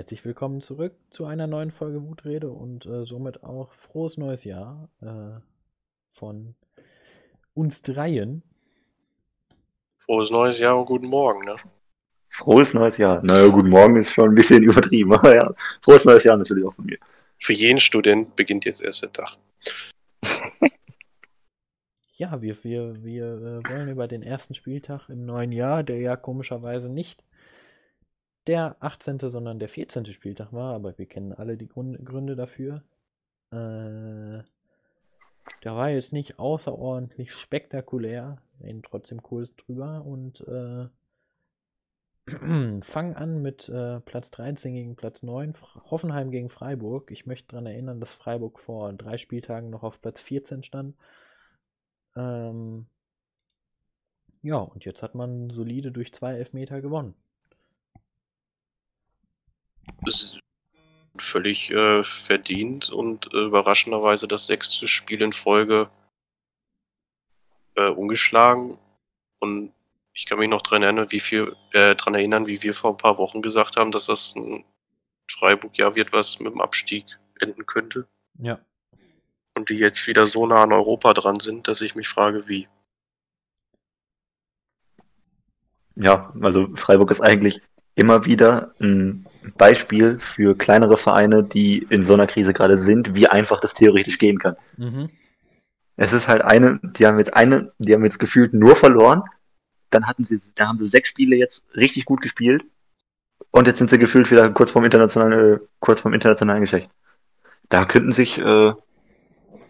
Herzlich willkommen zurück zu einer neuen Folge Wutrede und äh, somit auch frohes neues Jahr äh, von uns dreien. Frohes neues Jahr und guten Morgen, ne? Frohes neues Jahr. Naja, guten Morgen ist schon ein bisschen übertrieben, aber ja, frohes neues Jahr natürlich auch von mir. Für jeden Student beginnt jetzt erst der Tag. Ja, wir, wir, wir äh, wollen über den ersten Spieltag im neuen Jahr, der ja komischerweise nicht der 18., sondern der 14. Spieltag war, aber wir kennen alle die Grund, Gründe dafür. Äh, der war jetzt nicht außerordentlich spektakulär, reden trotzdem kurz drüber und äh, fangen an mit äh, Platz 13 gegen Platz 9, Hoffenheim gegen Freiburg. Ich möchte daran erinnern, dass Freiburg vor drei Spieltagen noch auf Platz 14 stand. Ähm, ja, und jetzt hat man solide durch zwei Elfmeter gewonnen völlig äh, verdient und äh, überraschenderweise das sechste Spiel in Folge äh, ungeschlagen. Und ich kann mich noch daran erinnern, wie viel, äh, daran erinnern, wie wir vor ein paar Wochen gesagt haben, dass das ein Freiburg ja wird, was mit dem Abstieg enden könnte. Ja. Und die jetzt wieder so nah an Europa dran sind, dass ich mich frage, wie. Ja, also Freiburg ist eigentlich immer wieder ein Beispiel für kleinere Vereine, die in so einer Krise gerade sind, wie einfach das theoretisch gehen kann. Mhm. Es ist halt eine, die haben jetzt eine, die haben jetzt gefühlt nur verloren. Dann hatten sie, da haben sie sechs Spiele jetzt richtig gut gespielt. Und jetzt sind sie gefühlt wieder kurz vorm internationalen, äh, kurz vorm internationalen Geschäft. Da könnten sich äh,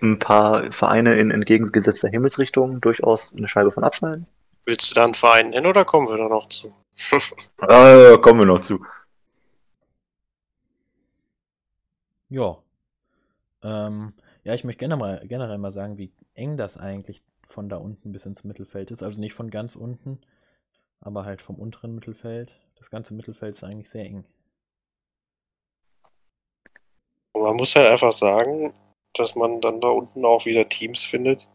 ein paar Vereine in entgegengesetzter Himmelsrichtung durchaus eine Scheibe von abschneiden. Willst du da einen Verein nennen oder kommen wir da noch zu? äh, kommen wir noch zu. Ja. Ähm, ja, ich möchte generell mal, generell mal sagen, wie eng das eigentlich von da unten bis ins Mittelfeld ist. Also nicht von ganz unten, aber halt vom unteren Mittelfeld. Das ganze Mittelfeld ist eigentlich sehr eng. Und man muss halt einfach sagen, dass man dann da unten auch wieder Teams findet.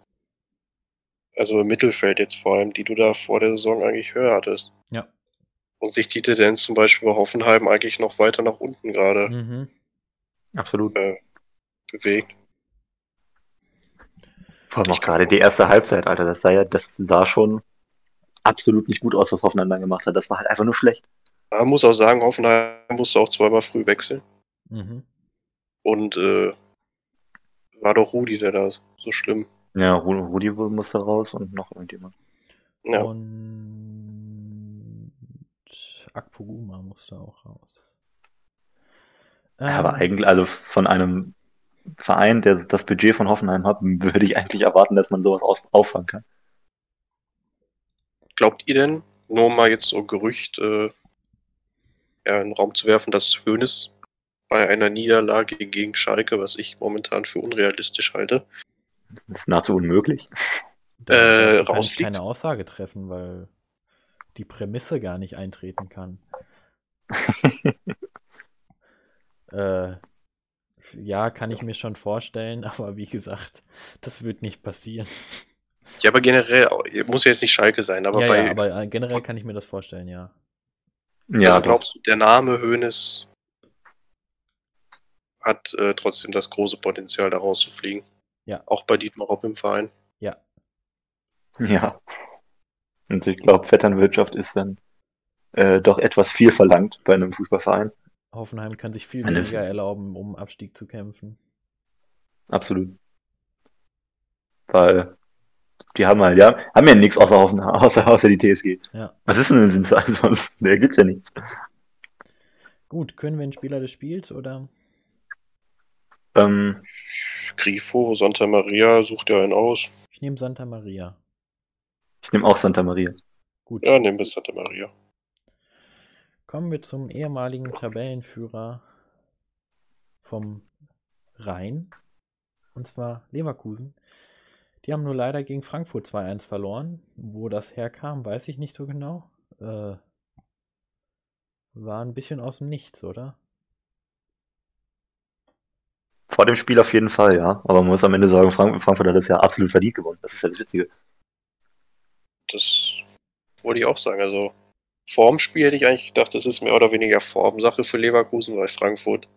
Also im Mittelfeld jetzt vor allem, die du da vor der Saison eigentlich höher hattest. Ja. Und sich die Tendenz zum Beispiel bei Hoffenheim eigentlich noch weiter nach unten gerade mhm. Absolut. Äh, bewegt. Vor allem auch gerade die erste Halbzeit, Alter. Das sah ja, das sah schon absolut nicht gut aus, was Hoffenheim dann gemacht hat. Das war halt einfach nur schlecht. Man muss auch sagen, Hoffenheim musste auch zweimal früh wechseln. Mhm. Und äh, war doch Rudi, der da so schlimm. Ja, Rudi musste raus und noch irgendjemand. Ja. Und Akpoguma musste auch raus. Ja, aber ähm. eigentlich, also von einem Verein, der das Budget von Hoffenheim hat, würde ich eigentlich erwarten, dass man sowas aus auffangen kann. Glaubt ihr denn, nur mal jetzt so Gerücht äh, ja, in den Raum zu werfen, dass Hoeneß bei einer Niederlage gegen Schalke, was ich momentan für unrealistisch halte, das ist nahezu unmöglich. Da äh, kann ich keine Aussage treffen, weil die Prämisse gar nicht eintreten kann. Äh, ja, kann ich mir schon vorstellen, aber wie gesagt, das wird nicht passieren. Ja, aber generell, muss ja jetzt nicht Schalke sein, aber ja, bei. Ja, aber äh, generell kann ich mir das vorstellen, ja. Ja, also glaubst du, der Name Hoeneß hat äh, trotzdem das große Potenzial, da rauszufliegen? Ja. Auch bei Dietmar Hopp im Verein? Ja. Ja. Und ich glaube, Vetternwirtschaft ist dann äh, doch etwas viel verlangt bei einem Fußballverein. Hoffenheim kann sich viel weniger erlauben, um Abstieg zu kämpfen. Absolut. Weil die haben halt, ja, haben ja nichts außer, Hoffenheim, außer, außer die TSG. Ja. Was ist denn ein Sinnzeit sonst? Da gibt's ja nichts. Gut, können wir einen Spieler des Spiels oder? Ähm, Grifo, Santa Maria, sucht ja einen aus. Ich nehme Santa Maria. Ich nehme auch Santa Maria. Gut. Ja, nehmen wir Santa Maria. Kommen wir zum ehemaligen Tabellenführer vom Rhein. Und zwar Leverkusen. Die haben nur leider gegen Frankfurt 2-1 verloren. Wo das herkam, weiß ich nicht so genau. Äh, war ein bisschen aus dem Nichts, oder? Vor dem Spiel auf jeden Fall, ja. Aber man muss am Ende sagen, Frank Frankfurt hat das ja absolut verdient gewonnen. Das ist ja das Witzige. Das wollte ich auch sagen. Also vorm Spiel hätte ich eigentlich gedacht, das ist mehr oder weniger Formsache für Leverkusen, weil Frankfurt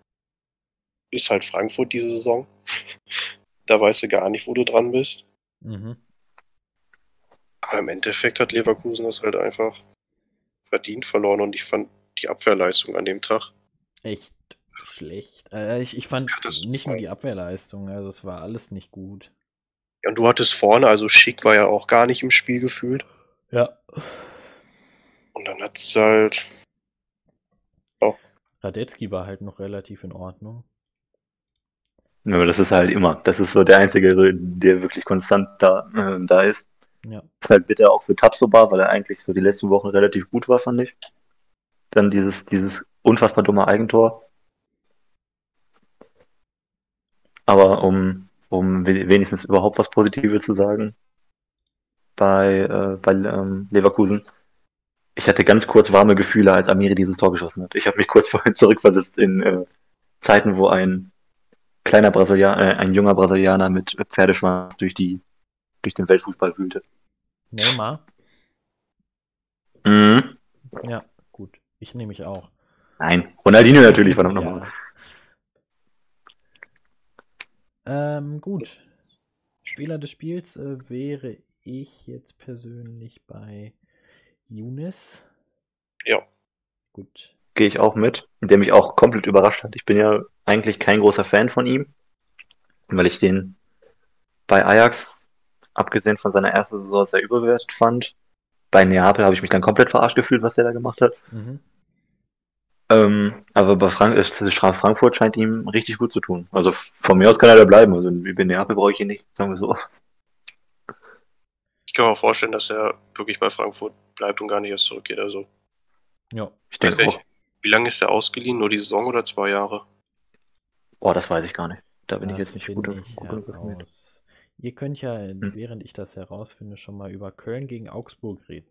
ist halt Frankfurt diese Saison. da weißt du gar nicht, wo du dran bist. Mhm. Aber im Endeffekt hat Leverkusen das halt einfach verdient verloren und ich fand die Abwehrleistung an dem Tag echt schlecht. Äh, ich, ich fand nicht nur die Abwehrleistung, also es war alles nicht gut. Und du hattest vorne, also Schick war ja auch gar nicht im Spiel gefühlt. Ja. Und dann hat es halt. Oh. Radetzky war halt noch relativ in Ordnung. Ja, aber das ist halt immer. Das ist so der einzige, der wirklich konstant da, äh, da ist. Ja. Das ist halt bitter auch für Tapsoba, weil er eigentlich so die letzten Wochen relativ gut war, fand ich. Dann dieses, dieses unfassbar dumme Eigentor. Aber um, um wenigstens überhaupt was Positives zu sagen, bei, äh, bei ähm, Leverkusen, ich hatte ganz kurz warme Gefühle, als Amiri dieses Tor geschossen hat. Ich habe mich kurz vorhin zurückversetzt in äh, Zeiten, wo ein kleiner Brasilianer, äh, ein junger Brasilianer mit Pferdeschwanz durch die durch den Weltfußball wühlte. Neymar? Mhm. Ja, gut. Ich nehme mich auch. Nein, Ronaldinho natürlich, verdammt nochmal. Ja. Ähm, gut. Spieler des Spiels äh, wäre ich jetzt persönlich bei Younes. Ja. Gut. Gehe ich auch mit, der mich auch komplett überrascht hat. Ich bin ja eigentlich kein großer Fan von ihm, weil ich den bei Ajax, abgesehen von seiner ersten Saison, sehr überbewertet fand. Bei Neapel habe ich mich dann komplett verarscht gefühlt, was der da gemacht hat. Mhm. Ähm, aber bei Frank Frankfurt scheint ihm richtig gut zu tun. Also von mir aus kann er da bleiben. Also in Neapel brauche ich ihn nicht, sagen wir so. Ich kann mir auch vorstellen, dass er wirklich bei Frankfurt bleibt und gar nicht erst zurückgeht. Also. Ja, ich denke auch. Wie lange ist er ausgeliehen? Nur die Saison oder zwei Jahre? Boah, das weiß ich gar nicht. Da bin das ich jetzt nicht gut, ich gut Ihr könnt ja, hm. während ich das herausfinde, schon mal über Köln gegen Augsburg reden.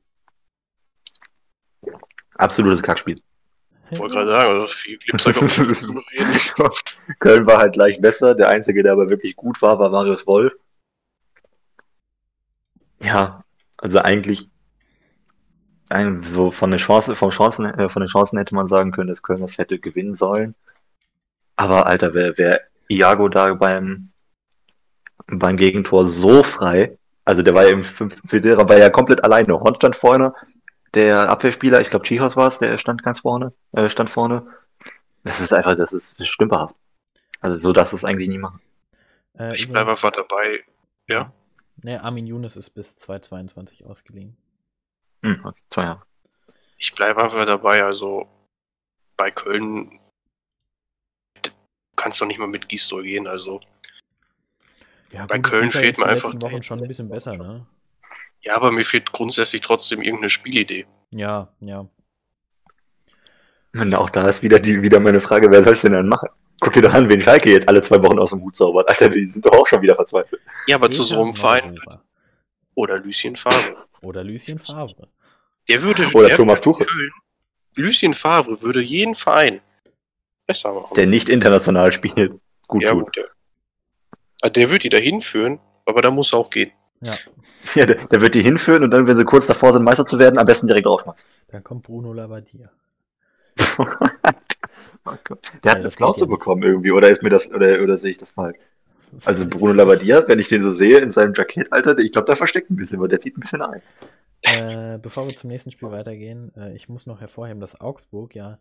Absolutes Kackspiel. Ich wollte gerade sagen, also viel gibt es reden. Köln war halt gleich besser. Der Einzige, der aber wirklich gut war, war Marius Wolf. Ja, also eigentlich so von den Chancen, vom Chancen, äh, von den Chancen hätte man sagen können, dass Köln das hätte gewinnen sollen. Aber Alter, wer, wer Iago da beim, beim Gegentor so frei, also der war ja im Federa war ja komplett alleine. Horn stand vorne, der Abwehrspieler, ich glaube Chihos war es, der stand ganz vorne, äh, stand vorne. Das ist einfach, das ist stümperhaft. Also so darfst du es eigentlich nie machen. Äh, ich bleibe einfach dabei, ja. Ne, Armin Younes ist bis 2022 ausgeliehen. Hm, okay, zwei Jahre. Ich bleibe einfach dabei, also bei Köln kannst du nicht mal mit Gisdol gehen, also ja, bei gut, Köln fehlt mir einfach. Wochen schon ein bisschen besser, ne? Ja, aber mir fehlt grundsätzlich trotzdem irgendeine Spielidee. Ja, ja. Und auch da ist wieder, die, wieder meine Frage, wer soll es denn dann machen? Guck dir doch an, wen Schalke jetzt alle zwei Wochen aus dem Hut zaubert. Alter, die sind doch auch schon wieder verzweifelt. Ja, aber zu so einem Verein. Oder Lucien Favre. Oder Lucien Favre. Der würde. Oder der Thomas Tuchel. Lucien Favre würde jeden Verein besser machen. Der nicht international spielt. Gut ja, tut. Gut, der, ah, der wird die da hinführen, aber da muss er auch gehen. Ja. ja der, der, wird die hinführen und dann, wenn sie kurz davor sind, Meister zu werden, am besten direkt draufschmeißen. Dann kommt Bruno Labbadia. Oh der hat eine Schnauze bekommen irgendwie, oder ist mir das, oder, oder sehe ich das mal? Also Bruno Labbadia, wenn ich den so sehe in seinem Jackett, Alter, ich glaube, der versteckt ein bisschen, weil der zieht ein bisschen ein. Äh, bevor wir zum nächsten Spiel weitergehen, äh, ich muss noch hervorheben, dass Augsburg ja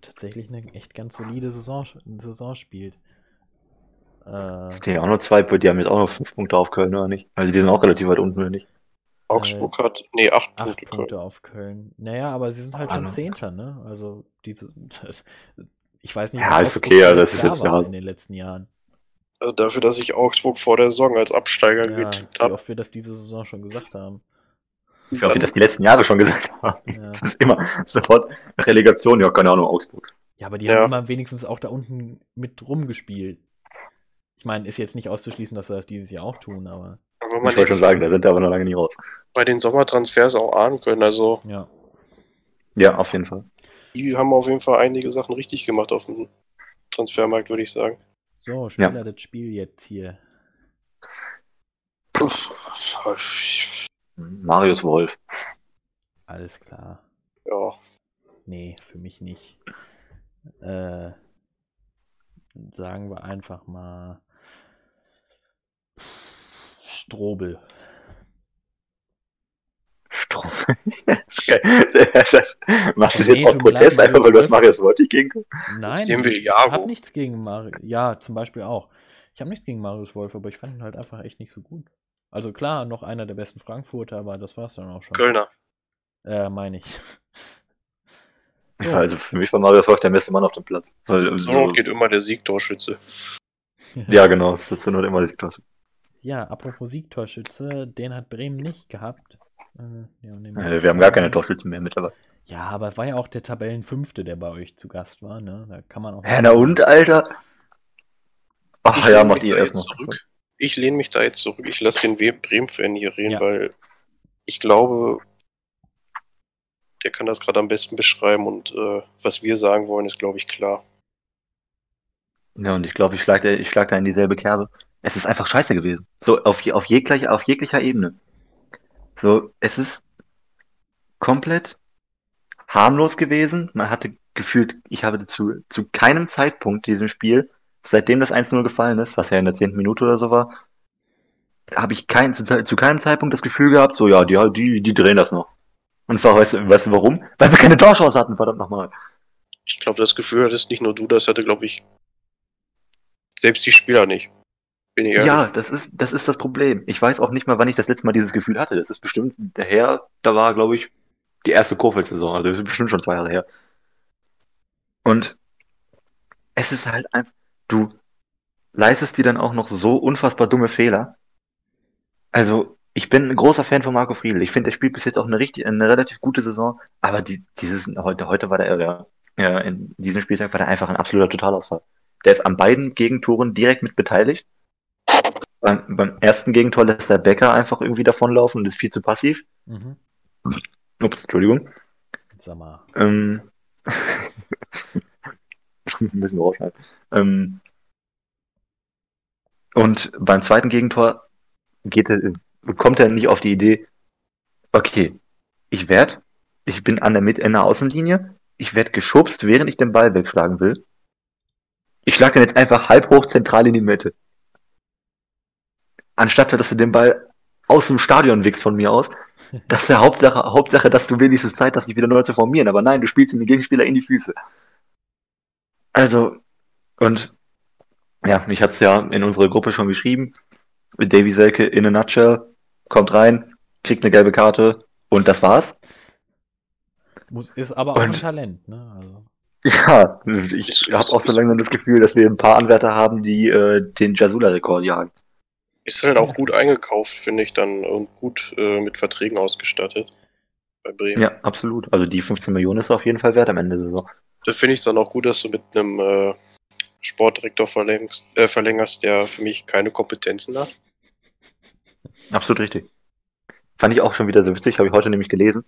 tatsächlich eine echt ganz solide Saison, Saison spielt. Äh, die haben auch nur zwei, die haben jetzt auch noch fünf Punkte auf Köln, oder nicht? Also die sind auch relativ weit unten, oder nicht? Augsburg äh, hat, nee, acht, acht Punkte, Punkte auf Köln. Naja, aber sie sind halt ah, schon Zehnter, ne? Also, diese, das, ich weiß nicht, ja, ist okay, ja, das ist jetzt ja. in den letzten Jahren. Also dafür, dass ich Augsburg vor der Saison als Absteiger ja, getippt habe. Wie oft wir das diese Saison schon gesagt haben. Wie oft wir das die letzten Jahre schon gesagt haben. Ja. Das ist immer sofort Relegation, ja, keine Ahnung, Augsburg. Ja, aber die ja. haben immer wenigstens auch da unten mit rumgespielt. Ich meine, ist jetzt nicht auszuschließen, dass sie das dieses Jahr auch tun, aber. aber ich wollte schon sagen, da sind wir aber noch lange nicht raus. Bei den Sommertransfers auch ahnen können, also. Ja. Ja, auf jeden Fall. Die haben auf jeden Fall einige Sachen richtig gemacht auf dem Transfermarkt, würde ich sagen. So, Spieler ja. das Spiel jetzt hier. Marius Wolf. Alles klar. Ja. Nee, für mich nicht. Äh, sagen wir einfach mal Strobel. Strobel? das, machst du nee, jetzt auf Protest, einfach weil du das Marius Wolf gegen Nein, ich habe nichts gegen Marius. Ja, zum Beispiel auch. Ich habe nichts gegen Marius Wolf, aber ich fand ihn halt einfach echt nicht so gut. Also klar, noch einer der besten Frankfurter, aber das war es dann auch schon. Kölner. Äh, meine ich. So. Also für mich war Marius Wolf der beste Mann auf dem Platz. Weil, so so geht immer der Siegtorschütze. ja, genau. So Not immer der Siegtorschütze. Ja, apropos Siegtorschütze, den hat Bremen nicht gehabt. Äh, ja, äh, wir haben gar keine Torschützen mehr mittlerweile. Ja, aber es war ja auch der Tabellenfünfte, der bei euch zu Gast war, ne? Da kann man auch. Ja, na und, Alter? Ach ja, macht ihr erstmal. Ich lehne mich da jetzt zurück. Ich lasse den Bremen-Fan hier reden, ja. weil ich glaube, der kann das gerade am besten beschreiben und äh, was wir sagen wollen, ist, glaube ich, klar. Ja, und ich glaube, ich schlage ich schlag da in dieselbe Kerbe. Es ist einfach scheiße gewesen. So, auf, auf, jeglicher, auf jeglicher Ebene. So, es ist komplett harmlos gewesen. Man hatte gefühlt, ich habe zu, zu keinem Zeitpunkt diesem Spiel, seitdem das 1-0 gefallen ist, was ja in der zehnten Minute oder so war, habe ich kein, zu, zu, keinem Zeitpunkt das Gefühl gehabt, so, ja, die, die, die drehen das noch. Und weißt du, weißt du warum? Weil wir keine Torchance hatten, verdammt nochmal. Ich glaube, das Gefühl hattest nicht nur du, das hatte, glaube ich, selbst die Spieler nicht. Bin ich ja, das ist, das ist das Problem. Ich weiß auch nicht mal, wann ich das letzte Mal dieses Gefühl hatte. Das ist bestimmt daher, da war, glaube ich, die erste Kurfeld-Saison. Also das ist bestimmt schon zwei Jahre her. Und es ist halt einfach, du leistest dir dann auch noch so unfassbar dumme Fehler. Also, ich bin ein großer Fan von Marco Friedl. Ich finde, der spielt bis jetzt auch eine richtig, eine relativ gute Saison. Aber die, dieses, heute, heute war der, ja, ja, in diesem Spieltag war der einfach ein absoluter Totalausfall. Der ist an beiden Gegentoren direkt mit beteiligt. Beim, beim ersten Gegentor lässt der Becker einfach irgendwie davonlaufen und ist viel zu passiv. Mhm. Ups, Entschuldigung. Sag mal. Ähm, müssen wir rausschneiden. Ähm, und beim zweiten Gegentor geht kommt er nicht auf die Idee, okay, ich werde, ich bin an der Mitte in der Außenlinie, ich werde geschubst, während ich den Ball wegschlagen will. Ich schlage den jetzt einfach halb hoch zentral in die Mitte. Anstatt dass du den Ball aus dem Stadion wickst von mir aus, das ist der Hauptsache, Hauptsache, dass du wenigstens Zeit hast, dich wieder neu zu formieren. Aber nein, du spielst den Gegenspieler in die Füße. Also, und ja, ich hatte es ja in unserer Gruppe schon geschrieben. Davy Selke in a nutshell, kommt rein, kriegt eine gelbe Karte und das war's. Muss, ist aber auch und, ein Talent, ne? Also. Ja, ich habe auch so langsam das Gefühl, dass wir ein paar Anwärter haben, die äh, den Jasula-Rekord jagen. Ist halt auch gut eingekauft, finde ich dann, und gut äh, mit Verträgen ausgestattet bei Bremen. Ja, absolut. Also die 15 Millionen ist auf jeden Fall wert am Ende der Saison. Da finde ich es dann auch gut, dass du mit einem äh, Sportdirektor verlängst, äh, verlängerst, der für mich keine Kompetenzen hat. Absolut richtig. Fand ich auch schon wieder so witzig, habe ich heute nämlich gelesen.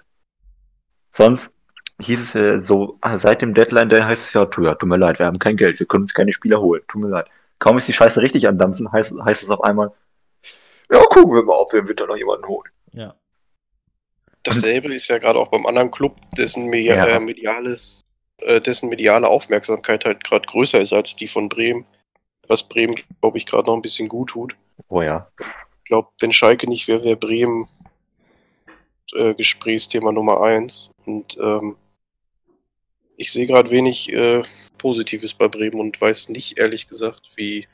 Sonst hieß es äh, so, ah, seit dem Deadline, da heißt es ja, tu, ja, tut mir leid, wir haben kein Geld, wir können uns keine Spieler holen, tut mir leid. Kaum ist die Scheiße richtig andampfen, heißt, heißt es auf einmal, ja, gucken wir mal, ob wir im Winter noch jemanden holen. Ja. Dasselbe ist ja gerade auch beim anderen Club, dessen Media ja. äh, mediales, äh, dessen mediale Aufmerksamkeit halt gerade größer ist als die von Bremen. Was Bremen, glaube ich, gerade noch ein bisschen gut tut. Oh ja. Ich glaube, wenn Schalke nicht wäre, wäre Bremen äh, Gesprächsthema Nummer eins. Und ähm, ich sehe gerade wenig äh, Positives bei Bremen und weiß nicht, ehrlich gesagt, wie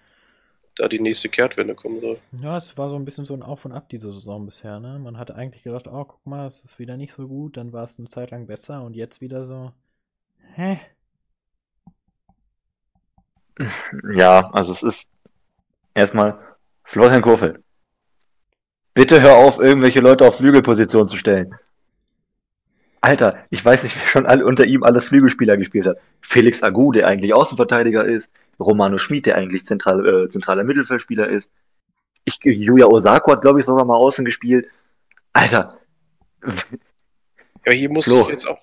da die nächste Kehrtwende kommen soll. Ja, es war so ein bisschen so ein Auf und Ab diese Saison bisher, ne? Man hatte eigentlich gedacht, oh, guck mal, es ist wieder nicht so gut, dann war es eine Zeit lang besser und jetzt wieder so, hä? Ja, also es ist erstmal Florian Kofeld. Bitte hör auf, irgendwelche Leute auf Flügelposition zu stellen. Alter, ich weiß nicht, wer schon alle unter ihm alles Flügelspieler gespielt hat. Felix Agu, der eigentlich Außenverteidiger ist. Romano Schmid, der eigentlich zentral, äh, zentraler Mittelfeldspieler ist. Ich, Yuya Osako hat, glaube ich, sogar mal außen gespielt. Alter. Ja, hier muss Flo. ich jetzt auch.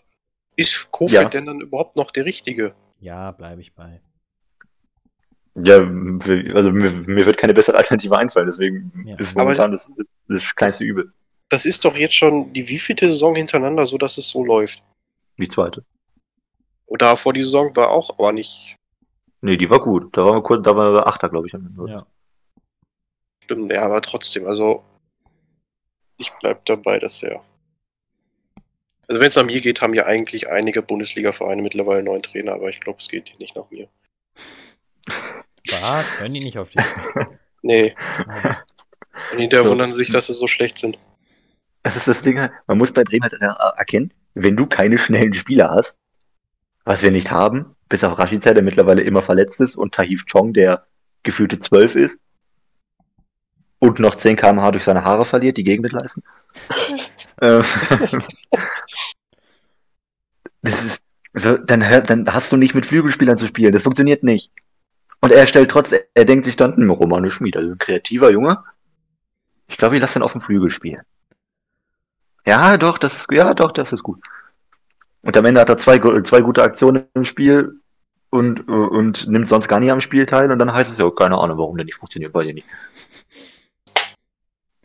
Ist Kofeld ja. denn dann überhaupt noch der Richtige? Ja, bleibe ich bei. Ja, also mir, mir, wird keine bessere Alternative einfallen, deswegen ja. ist momentan das, das, kleinste Übel. Das ist doch jetzt schon die wievielte Saison hintereinander so, dass es so läuft. Die zweite. Und davor die Saison war auch, aber nicht. Nee, die war gut. Da waren wir kurz, da waren wir Achter, glaube ich. Ja. Stimmt, ja, aber trotzdem, also ich bleib dabei, dass er. Also wenn es nach mir geht, haben ja eigentlich einige Bundesliga-Vereine mittlerweile neuen Trainer, aber ich glaube, es geht hier nicht nach mir. Was? Hören die nicht auf dich? nee. Und hinterher wundern sich, dass sie so schlecht sind. Das ist das Ding, man muss bei Bremen halt erkennen, wenn du keine schnellen Spieler hast, was wir nicht haben, bis auf Rashica, der mittlerweile immer verletzt ist, und Tahif Chong, der gefühlte 12 ist, und noch 10 km/h durch seine Haare verliert, die Gegenmitleisten. Äh, das ist, so, dann, dann hast du nicht mit Flügelspielern zu spielen. Das funktioniert nicht. Und er stellt trotzdem, er denkt sich dann, hm, Romane Schmied, also ein kreativer Junge. Ich glaube, ich lasse den auf dem Flügel spielen. Ja, doch, das ist, ja, doch, das ist gut. Und am Ende hat er zwei, zwei gute Aktionen im Spiel und, und nimmt sonst gar nicht am Spiel teil und dann heißt es ja, keine Ahnung, warum der nicht funktioniert bei dir nicht.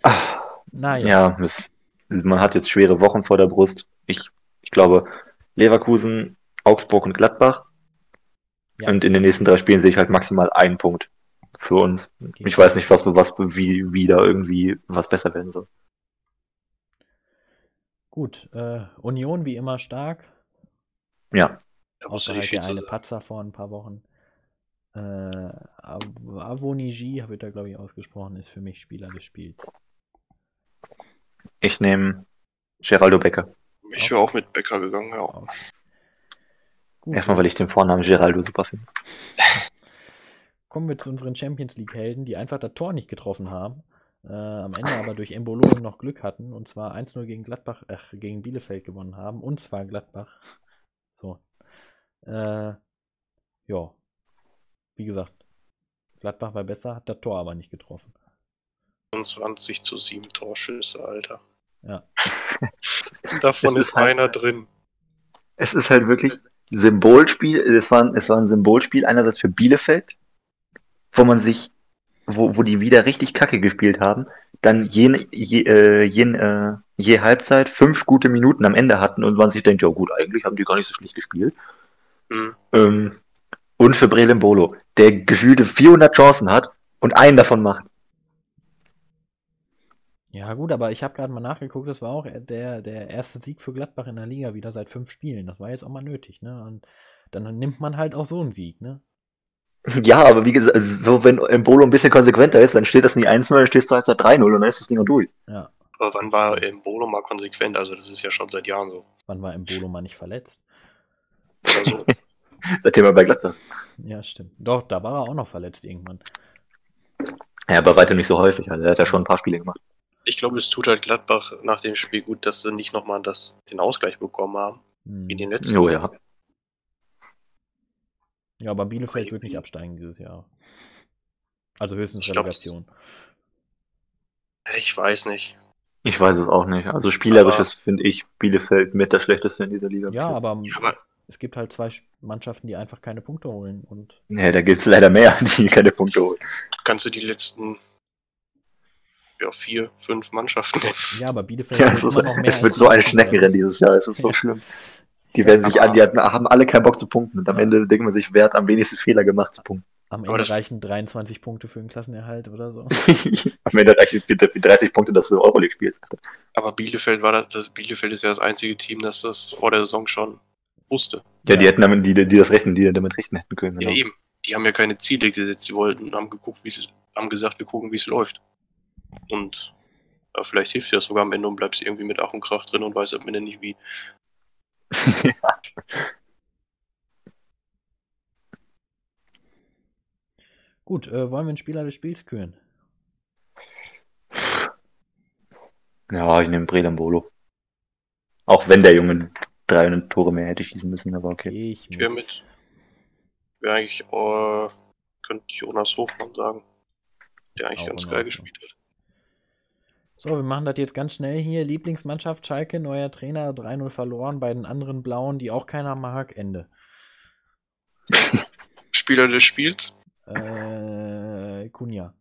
Ach, naja. Ja, es, man hat jetzt schwere Wochen vor der Brust. Ich, ich glaube, Leverkusen, Augsburg und Gladbach. Ja. Und in den nächsten drei Spielen sehe ich halt maximal einen Punkt für uns. Okay. Ich weiß nicht, was, was wie, wie da irgendwie was besser werden soll. Gut, äh, Union wie immer stark. Ja. Außer halt der eine Patzer vor ein paar Wochen. Äh, Avoniji, habe ich da glaube ich ausgesprochen, ist für mich Spieler des Spiels. Ich nehme Geraldo Becker. Ich wäre auch mit Becker gegangen, ja. Okay. Erstmal, weil ich den Vornamen Geraldo super finde. Kommen wir zu unseren Champions League-Helden, die einfach das Tor nicht getroffen haben. Äh, am Ende aber durch Embolo noch Glück hatten und zwar 1-0 gegen Gladbach, äh, gegen Bielefeld gewonnen haben und zwar Gladbach. So. Äh, ja. Wie gesagt, Gladbach war besser, hat das Tor aber nicht getroffen. 25 zu 7 Torschüsse, Alter. Ja. Davon ist, ist halt, einer drin. Es ist halt wirklich Symbolspiel, es war, es war ein Symbolspiel einerseits für Bielefeld, wo man sich, wo, wo die wieder richtig Kacke gespielt haben, dann je, je, äh, je, äh, je Halbzeit fünf gute Minuten am Ende hatten und man sich denkt, ja gut, eigentlich haben die gar nicht so schlecht gespielt. Mhm. Ähm, und für Brelem Bolo, der gefühlte 400 Chancen hat und einen davon macht. Ja, gut, aber ich habe gerade mal nachgeguckt, das war auch der, der erste Sieg für Gladbach in der Liga wieder seit fünf Spielen. Das war jetzt auch mal nötig, ne? Und dann nimmt man halt auch so einen Sieg, ne? Ja, aber wie gesagt, so wenn Embolo ein bisschen konsequenter ist, dann steht das nicht 1-0, dann stehst du halt seit 3-0 und dann ist das Ding auch durch. Ja. Aber wann war Embolo mal konsequent? Also das ist ja schon seit Jahren so. Wann war Embolo mal nicht verletzt? Also. Seitdem er bei Gladbach. Ja, stimmt. Doch, da war er auch noch verletzt irgendwann. Ja, aber weiter nicht so häufig. Also er hat ja schon ein paar Spiele gemacht ich glaube, es tut halt Gladbach nach dem Spiel gut, dass sie nicht nochmal das, den Ausgleich bekommen haben. Hm. Wie den letzten. Oh ja. Ja, aber Bielefeld aber wird nicht absteigen dieses Jahr. Also höchstens Relegation. Ich weiß nicht. Ich weiß es auch nicht. Also spielerisches finde ich Bielefeld mit das schlechteste in dieser Liga. Ja, aber, ja, aber, es gibt halt zwei Mannschaften, die einfach keine Punkte holen. Und ja, da gibt es leider mehr, die keine Punkte holen. Kannst du die letzten ja, vier, fünf Mannschaften. Ja, aber Bielefeld ja, es, ist, es wird so ein Schneckenrennen dieses Jahr, es ist so ja. schlimm. Die werden sich an, die haben alle keinen Bock zu punkten und am ja. Ende denkt man sich, wer hat am wenigsten Fehler gemacht zu punkten. Am Ende reichen 23 Punkte für den Klassenerhalt oder so. am Ende reichen für 30 Punkte, dass du Euroleague spielst. Aber Bielefeld war das, das, Bielefeld ist ja das einzige Team, das das vor der Saison schon wusste. Ja, die hätten damit, die, die das rechnen, die damit rechnen hätten können. Genau. Ja, eben. Die haben ja keine Ziele gesetzt, die wollten, haben geguckt, wie haben gesagt, wir gucken, wie es läuft. Und ja, vielleicht hilft dir das sogar am Ende und bleibst irgendwie mit Ach und Krach drin und weißt am Ende nicht wie. Ja. Gut, äh, wollen wir einen Spieler des Spiels küren? Ja, ich nehme Bredan Bolo. Auch wenn der Junge drei Tore mehr hätte schießen müssen, aber okay. Ich, ich wäre mit. Wäre eigentlich, oh, könnte Jonas Hofmann sagen. Der eigentlich ganz geil gespielt hat. So, wir machen das jetzt ganz schnell hier. Lieblingsmannschaft Schalke, neuer Trainer, 3-0 verloren. Bei den anderen Blauen, die auch keiner mag, Ende. Spieler des Spiels? Äh, Kunja.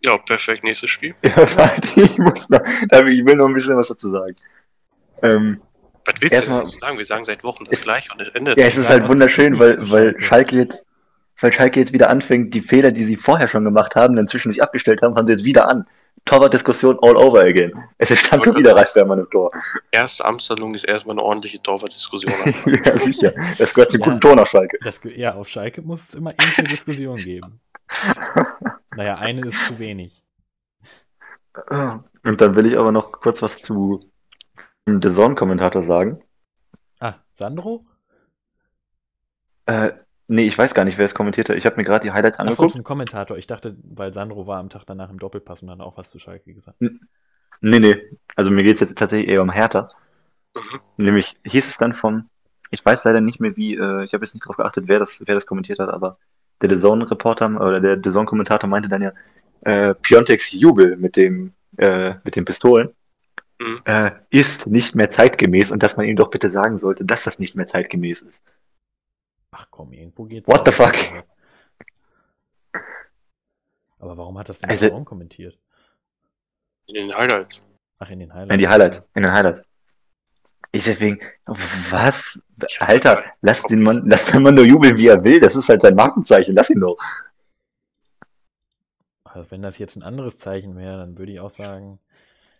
Ja, perfekt. Nächstes Spiel. Ja, warte, ich muss noch, ich will noch ein bisschen was dazu sagen. Ähm, Was willst Erstmal, du sagen? Wir sagen seit Wochen das gleiche und es endet. Ja, es ist halt wunderschön, weil, weil Schalke jetzt, weil Schalke jetzt wieder anfängt, die Fehler, die sie vorher schon gemacht haben, dann zwischendurch abgestellt haben, haben sie jetzt wieder an. Torwart-Diskussion all over again. Es stand schon wieder Ralf Fährmann im Tor. Erste Amtshandlung ist erstmal eine ordentliche Torwart-Diskussion. ja, sicher. Das gehört zum ja, guten Ton auf Schalke. Das, ja, auf Schalke muss es immer irgendeine Diskussion geben. naja, eine ist zu wenig. Und dann will ich aber noch kurz was zu dem The Zone-Kommentator sagen. Ah, Sandro? Äh, Nee, ich weiß gar nicht, wer es kommentiert hat. Ich habe mir gerade die Highlights angeguckt. Achso, zum Kommentator. Ich dachte, weil Sandro war am Tag danach im Doppelpass und dann auch was zu Schalke gesagt. Nee, nee. Also mir geht es jetzt tatsächlich eher um Hertha. Mhm. Nämlich hieß es dann vom, ich weiß leider nicht mehr wie, äh, ich habe jetzt nicht darauf geachtet, wer das, wer das kommentiert hat, aber der The Zone-Reporter oder der The Zone-Kommentator meinte dann ja, äh, Piontex Jubel mit dem, äh, mit den Pistolen mhm. äh, ist nicht mehr zeitgemäß und dass man ihm doch bitte sagen sollte, dass das nicht mehr zeitgemäß ist. Ach komm, irgendwo geht's. What the fuck? Aber warum hat das denn also, Raum kommentiert? In den Highlights. Ach, in den Highlights. In die Highlights. In den Highlights. Ich deswegen, was? Alter, lass den Mann, lass den Mann nur jubeln, wie er will. Das ist halt sein Markenzeichen. Lass ihn doch. Also wenn das jetzt ein anderes Zeichen wäre, dann würde ich auch sagen,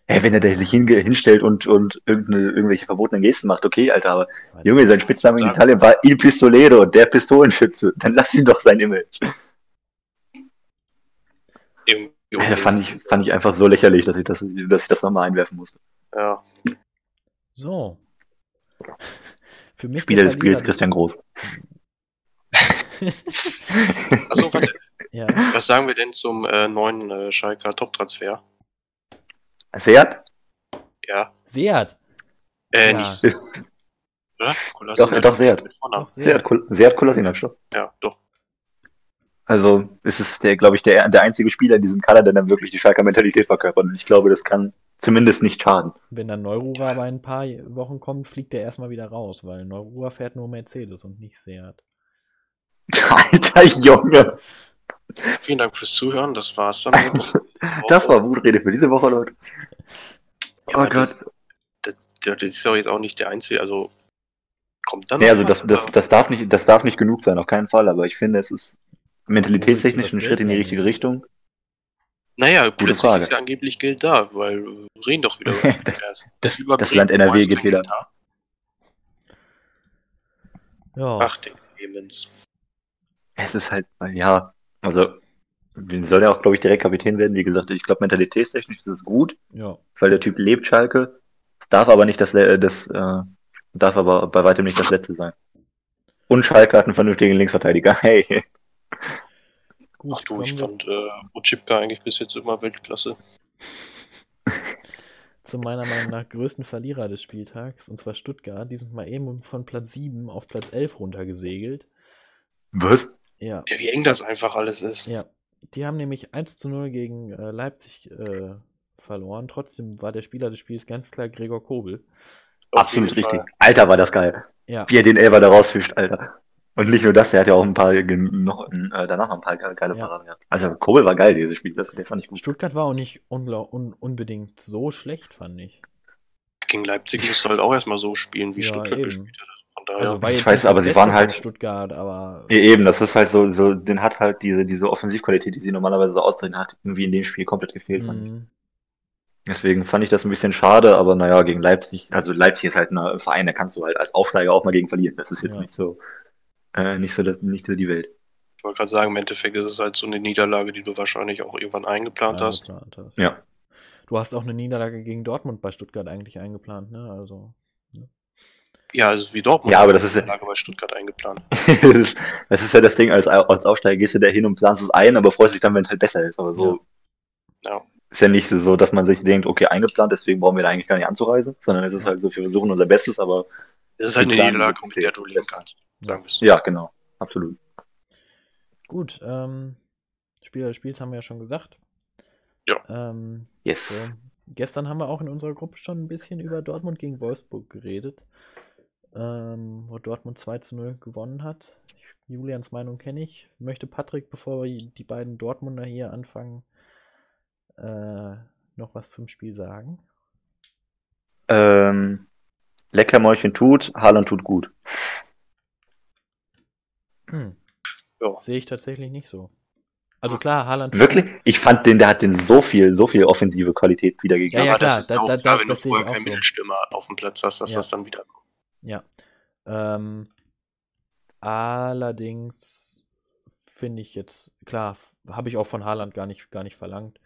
Hey, wenn er sich hinstellt und, und irgendwelche verbotenen Gesten macht, okay, Alter, aber Junge, sein Spitzname in Italien war Il Pistolero, der Pistolenschütze. Dann lass ihn doch sein Image. Ja, fand, ich, fand ich einfach so lächerlich, dass ich das, dass ich das nochmal einwerfen musste. Ja. So. Für mich Spieler des Spiels Christian Groß. Achso, warte. Ja. Was sagen wir denn zum äh, neuen äh, Schalker Top-Transfer? Seat? Ja. Seat? Äh, ja. nicht. Oder? Doch, doch, Seat. Seat, Seat Kolasinac, doch. Ja, doch. Also, es ist der, glaube ich, der, der einzige Spieler in diesem Kader, der dann wirklich die Schalker Mentalität verkörpert. Und ich glaube, das kann zumindest nicht schaden. Wenn dann Neurua bei ein paar Wochen kommt, fliegt er erstmal wieder raus, weil Neurua fährt nur Mercedes und nicht Seat. Alter Junge! Vielen Dank fürs Zuhören, das war's dann. das war Wutrede für diese Woche, Leute. Ja, oh Gott. Das, das, das, ist ja jetzt auch nicht der einzige, also kommt dann. Nee, also das, das, das, darf nicht, das darf nicht genug sein, auf keinen Fall, aber ich finde, es ist mentalitätstechnisch ein Schritt in die richtige Richtung. Naja, Gute plötzlich Frage. ist ja angeblich Geld da, weil wir reden doch wieder über das, das, das, das Land NRW geht wieder. Ja. Ach, den Clemens. Es ist halt, ja, also, soll ja auch, glaube ich, direkt Kapitän werden. Wie gesagt, ich glaube, mentalitätstechnisch ist es gut, ja. weil der Typ lebt Schalke. Es darf aber nicht das, das äh, darf aber bei weitem nicht das letzte sein. Und Schalke hat einen vernünftigen Linksverteidiger. Hey. Gut, Ach du, ich fand äh, Uchipka eigentlich bis jetzt immer Weltklasse. Zu meiner Meinung nach größten Verlierer des Spieltags, und zwar Stuttgart. Die sind mal eben von Platz 7 auf Platz 11 runtergesegelt. Was? Ja. ja. Wie eng das einfach alles ist. Ja. Die haben nämlich 1 zu 0 gegen äh, Leipzig äh, verloren. Trotzdem war der Spieler des Spiels ganz klar Gregor Kobel. Absolut richtig. Alter, war das geil. Ja. Wie er den Elfer da rausfischt, Alter. Und nicht nur das, er hat ja auch ein paar noch, äh, danach noch ein paar geile ja. Paraden gehabt. Also Kobel war geil, dieses Spiel, das, der fand ich gut. Stuttgart war auch nicht un unbedingt so schlecht, fand ich. Gegen Leipzig musst du halt auch erstmal so spielen, wie ja, Stuttgart eben. gespielt hat. Von daher. Also ich weiß, aber sie waren halt. Stuttgart, aber. Eben, das ist halt so, so, den hat halt diese, diese Offensivqualität, die sie normalerweise so austreten hat, irgendwie in dem Spiel komplett gefehlt, mhm. fand ich. Deswegen fand ich das ein bisschen schade, aber naja, gegen Leipzig, also Leipzig ist halt ein Verein, da kannst du halt als Aufsteiger auch mal gegen verlieren. Das ist jetzt ja. nicht so, äh, nicht so, das, nicht so die Welt. Ich wollte gerade sagen, im Endeffekt ist es halt so eine Niederlage, die du wahrscheinlich auch irgendwann eingeplant, eingeplant hast. hast. Ja. Du hast auch eine Niederlage gegen Dortmund bei Stuttgart eigentlich eingeplant, ne? Also. Ja, also wie Dortmund. Ja, aber das ist ja. Lage bei Stuttgart eingeplant. das, ist, ja das Ding, als, als Aufsteiger gehst du da hin und planst es ein, aber freust dich dann, wenn es halt besser ist. Aber so. Ja. ja. Ist ja nicht so, dass man sich denkt, okay, eingeplant, deswegen brauchen wir da eigentlich gar nicht anzureisen, sondern es ist halt so, wir versuchen unser Bestes, aber. Es ist halt eine Niederlage, mit der du leben kannst. Sagen Ja, genau. Absolut. Gut, ähm, Spieler des Spiels haben wir ja schon gesagt. Ja. Ähm, yes. So. Gestern haben wir auch in unserer Gruppe schon ein bisschen über Dortmund gegen Wolfsburg geredet ähm, wo Dortmund 2 zu 0 gewonnen hat. Julians Meinung kenne ich. Möchte Patrick, bevor wir die beiden Dortmunder hier anfangen, äh, noch was zum Spiel sagen? Ähm, Leckermäulchen tut, Haaland tut gut. Hm. Ja. Sehe ich tatsächlich nicht so. Also klar, Haaland. Wirklich? Ich fand den, der hat den so viel, so viel offensive Qualität wiedergegeben. Ja, ja, klar, das ist da, auch da, klar, wenn du vorher keinen so. Mittelstürmer auf dem Platz hast, dass ja. das dann wieder kommt. Ja. Ähm, allerdings finde ich jetzt, klar, habe ich auch von Haaland gar nicht, gar nicht verlangt.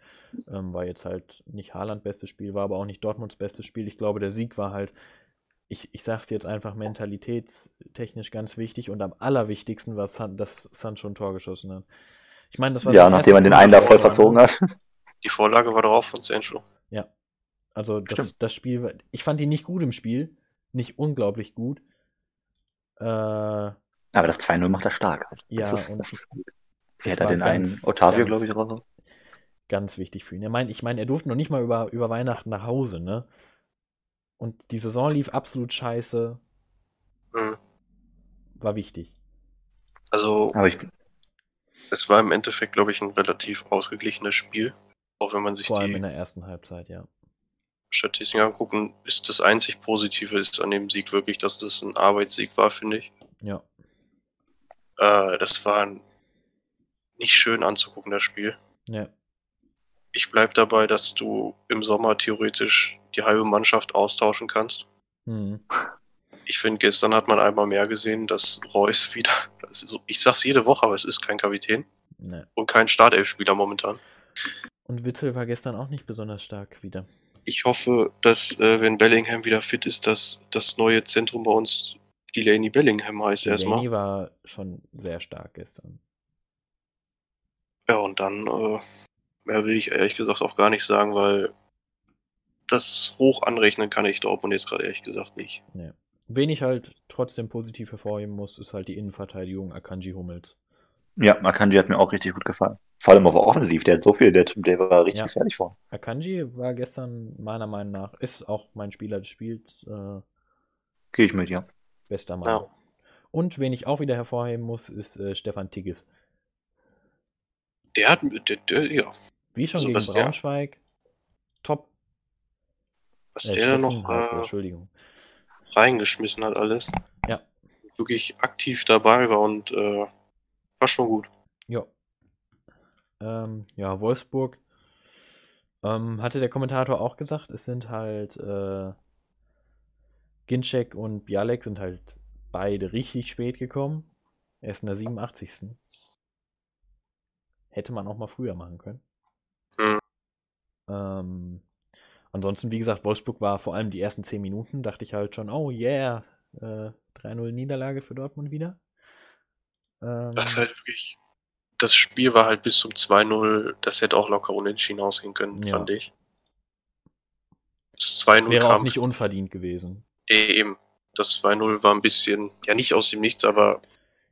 Ähm, war jetzt halt nicht Haaland bestes Spiel, war aber auch nicht Dortmunds bestes Spiel. Ich glaube, der Sieg war halt ich, ich sage es jetzt einfach mentalitätstechnisch ganz wichtig und am allerwichtigsten war, dass Sancho ein Tor geschossen hat. Ich meine, das war Ja, nachdem man den einen da voll verzogen hat. Die Vorlage war darauf von Sancho. Ja. Also das, das Spiel, ich fand ihn nicht gut im Spiel, nicht unglaublich gut. Äh, Aber das 2-0 macht er stark. Halt. Ja, das ist, und das ist gut. Er hat den einen Otavio, glaube ich, raus. Ganz wichtig für ihn. Ich meine, ich mein, er durfte noch nicht mal über, über Weihnachten nach Hause, ne? Und die Saison lief absolut scheiße. Mhm. War wichtig. Also, ich... es war im Endeffekt, glaube ich, ein relativ ausgeglichenes Spiel. Auch wenn man sich Vor allem in der ersten Halbzeit, ja. Statistiken angucken, ist das einzig Positive ist an dem Sieg wirklich, dass das ein Arbeitssieg war, finde ich. Ja. Äh, das war nicht schön anzugucken, das Spiel. Ja. Ich bleibe dabei, dass du im Sommer theoretisch die halbe Mannschaft austauschen kannst. Mhm. Ich finde, gestern hat man einmal mehr gesehen, dass Reus wieder, also ich sag's jede Woche, aber es ist kein Kapitän nee. und kein Startelfspieler momentan. Und Witzel war gestern auch nicht besonders stark wieder. Ich hoffe, dass, äh, wenn Bellingham wieder fit ist, dass das neue Zentrum bei uns Delaney Bellingham heißt Delaney erstmal. Delaney war schon sehr stark gestern. Ja, und dann, äh, mehr will ich ehrlich gesagt auch gar nicht sagen, weil das hoch anrechnen kann ich Dortmund jetzt gerade ehrlich gesagt nicht. Ja. Wen ich halt trotzdem positiv hervorheben muss, ist halt die Innenverteidigung Akanji Hummels. Ja, Akanji hat mir auch richtig gut gefallen. Vor allem aber offensiv, der hat so viel, der, der war richtig ja. gefährlich vor. Akanji war gestern meiner Meinung nach, ist auch mein Spieler des Spiels. Äh, Gehe ich mit, ja. Bester Mann. Ja. Und wen ich auch wieder hervorheben muss, ist äh, Stefan Tigges. Der hat, der, der, ja. Wie schon also, gegen Braunschweig, der? top was äh, der noch heißt, äh, Entschuldigung. reingeschmissen hat alles. Ja. Wirklich aktiv dabei war und äh, war schon gut. Ja. Ähm, ja, Wolfsburg. Ähm, hatte der Kommentator auch gesagt, es sind halt äh, Ginczek und Bialek sind halt beide richtig spät gekommen. Erst in der 87. Hätte man auch mal früher machen können. Mhm. Ähm, Ansonsten, wie gesagt, Wolfsburg war vor allem die ersten 10 Minuten, dachte ich halt schon, oh yeah, äh, 3-0 Niederlage für Dortmund wieder. Ähm, das halt wirklich, das Spiel war halt bis zum 2-0, das hätte auch locker unentschieden ausgehen können, ja. fand ich. Das 2-0 Wäre kam auch nicht unverdient gewesen. Eben. Das 2-0 war ein bisschen, ja nicht aus dem Nichts, aber.